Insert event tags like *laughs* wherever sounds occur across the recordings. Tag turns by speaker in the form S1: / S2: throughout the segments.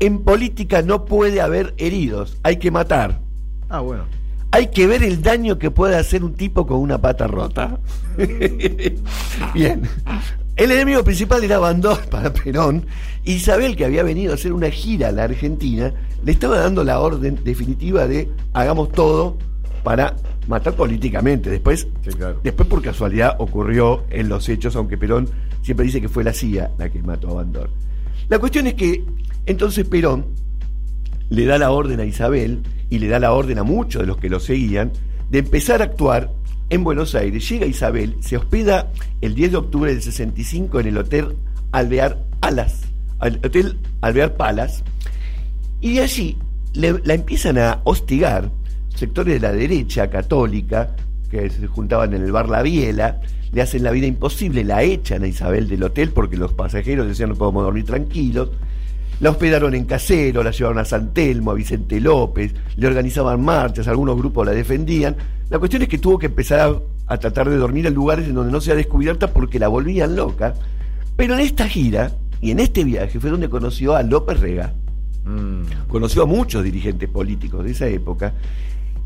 S1: en política no puede haber heridos, hay que matar.
S2: Ah, bueno.
S1: Hay que ver el daño que puede hacer un tipo con una pata rota. *laughs* Bien. El enemigo principal era Bandor para Perón. Isabel, que había venido a hacer una gira a la Argentina, le estaba dando la orden definitiva de hagamos todo para matar políticamente. Después, después por casualidad ocurrió en los hechos, aunque Perón siempre dice que fue la CIA la que mató a Bandor. La cuestión es que entonces Perón le da la orden a Isabel y le da la orden a muchos de los que lo seguían de empezar a actuar en Buenos Aires. Llega Isabel, se hospeda el 10 de octubre del 65 en el Hotel Alvear Alas, el Hotel Alvear Palas, y de allí la empiezan a hostigar sectores de la derecha católica que se juntaban en el bar La Biela, le hacen la vida imposible, la echan a Isabel del hotel porque los pasajeros decían no podemos dormir tranquilos, la hospedaron en Casero, la llevaron a San Telmo, a Vicente López, le organizaban marchas, algunos grupos la defendían. La cuestión es que tuvo que empezar a, tratar de dormir en lugares en donde no sea descubierta porque la volvían loca. Pero en esta gira y en este viaje fue donde conoció a López Rega. Mm. Conoció a muchos dirigentes políticos de esa época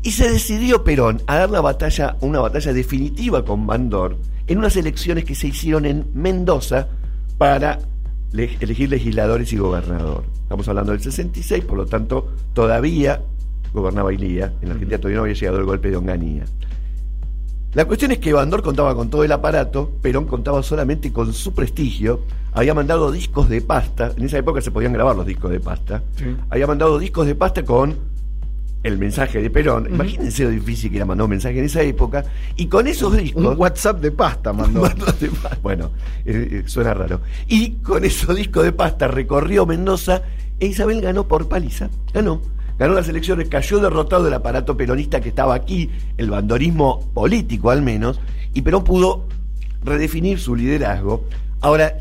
S1: y se decidió Perón a dar la batalla, una batalla definitiva con Bandor en unas elecciones que se hicieron en Mendoza para elegir legisladores y gobernador. Estamos hablando del 66, por lo tanto, todavía gobernaba Ilía. En la Argentina todavía no había llegado el golpe de Onganía. La cuestión es que Bandor contaba con todo el aparato, Perón contaba solamente con su prestigio, había mandado discos de pasta, en esa época se podían grabar los discos de pasta, había mandado discos de pasta con el mensaje de Perón. Imagínense lo difícil que era mandar un mensaje en esa época. Y con esos discos.
S2: Un WhatsApp de pasta mandó. *laughs*
S1: bueno, eh, eh, suena raro. Y con esos discos de pasta recorrió Mendoza e Isabel ganó por paliza. Ganó. Ganó las elecciones, cayó derrotado el aparato peronista que estaba aquí, el bandorismo político al menos, y Perón pudo redefinir su liderazgo. Ahora,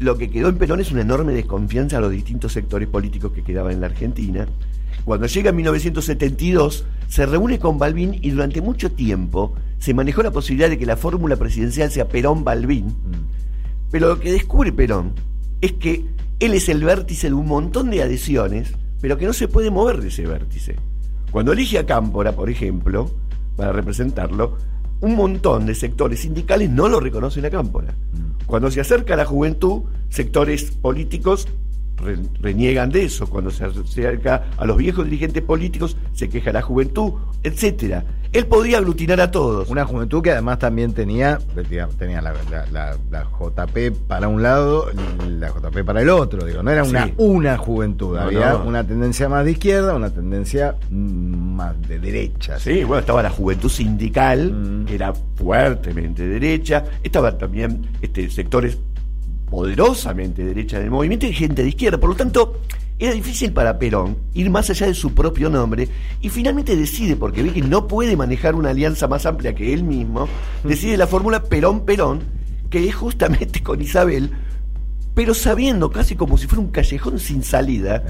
S1: lo que quedó en Perón es una enorme desconfianza a los distintos sectores políticos que quedaban en la Argentina cuando llega en 1972, se reúne con Balbín y durante mucho tiempo se manejó la posibilidad de que la fórmula presidencial sea Perón-Balbín. Mm. Pero lo que descubre Perón es que él es el vértice de un montón de adhesiones, pero que no se puede mover de ese vértice. Cuando elige a Cámpora, por ejemplo, para representarlo, un montón de sectores sindicales no lo reconocen a Cámpora. Mm. Cuando se acerca a la juventud, sectores políticos reniegan de eso, cuando se acerca a los viejos dirigentes políticos, se queja la juventud, etcétera. Él podía aglutinar a todos.
S2: Una juventud que además también tenía, tenía la, JP para un lado, la JP para el otro, digo, no era una, una juventud, había una tendencia más de izquierda, una tendencia más de derecha.
S1: Sí, bueno, estaba la juventud sindical, mm. que era fuertemente derecha, estaban también este, sectores poderosamente derecha del movimiento y gente de izquierda. Por lo tanto, era difícil para Perón ir más allá de su propio nombre y finalmente decide, porque ve que no puede manejar una alianza más amplia que él mismo, decide la fórmula Perón-Perón, que es justamente con Isabel, pero sabiendo casi como si fuera un callejón sin salida,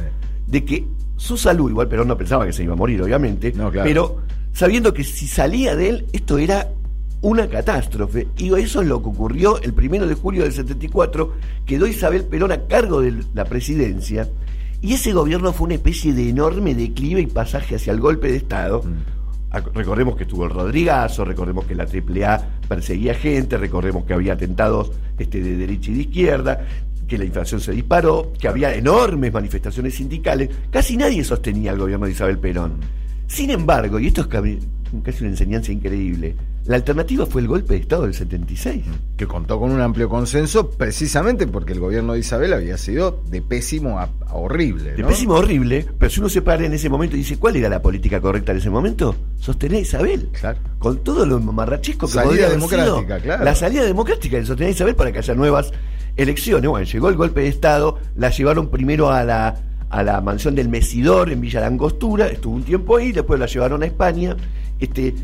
S1: de que su salud, igual Perón no pensaba que se iba a morir, obviamente, pero sabiendo que si salía de él, esto era una catástrofe. Y eso es lo que ocurrió el primero de julio del 74, quedó Isabel Perón a cargo de la presidencia, y ese gobierno fue una especie de enorme declive y pasaje hacia el golpe de Estado. Mm. Recordemos que estuvo el Rodrigazo, recordemos que la AAA perseguía gente, recordemos que había atentados este, de derecha y de izquierda, que la inflación se disparó, que había enormes manifestaciones sindicales. Casi nadie sostenía al gobierno de Isabel Perón. Sin embargo, y esto es casi una enseñanza increíble, la alternativa fue el golpe de Estado del 76.
S2: Que contó con un amplio consenso precisamente porque el gobierno de Isabel había sido de pésimo a, horrible.
S1: De pésimo a horrible, pero si uno se para en ese momento y dice, ¿cuál era la política correcta en ese momento? Sostener a Isabel. Claro. Con todo lo marrachesco que
S2: salida democrática, claro.
S1: La salida democrática de sostener a Isabel para que haya nuevas elecciones. Bueno, llegó el golpe de Estado, la llevaron primero a la, a la mansión del Mesidor en Villa Langostura, estuvo un tiempo ahí, después la llevaron a España. Este,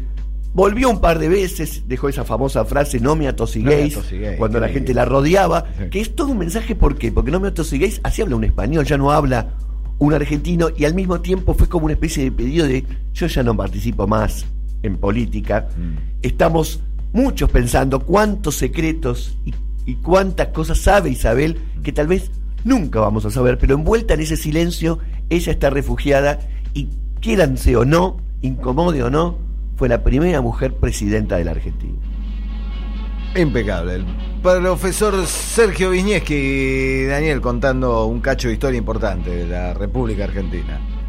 S1: Volvió un par de veces, dejó esa famosa frase, no me atosiguéis, cuando la gente la rodeaba, que es todo un mensaje, ¿por qué? Porque no me atosiguéis, así habla un español, ya no habla un argentino, y al mismo tiempo fue como una especie de pedido de, yo ya no participo más en política, mm. estamos muchos pensando cuántos secretos y, y, cuántas cosas sabe Isabel que tal vez Nunca vamos a saber, pero envuelta en ese silencio, ella está refugiada y, quieranse o no, incomode o no, fue la primera mujer presidenta de la Argentina.
S2: Impecable. El profesor Sergio Viñeski, Daniel, contando un cacho de historia importante de la República Argentina.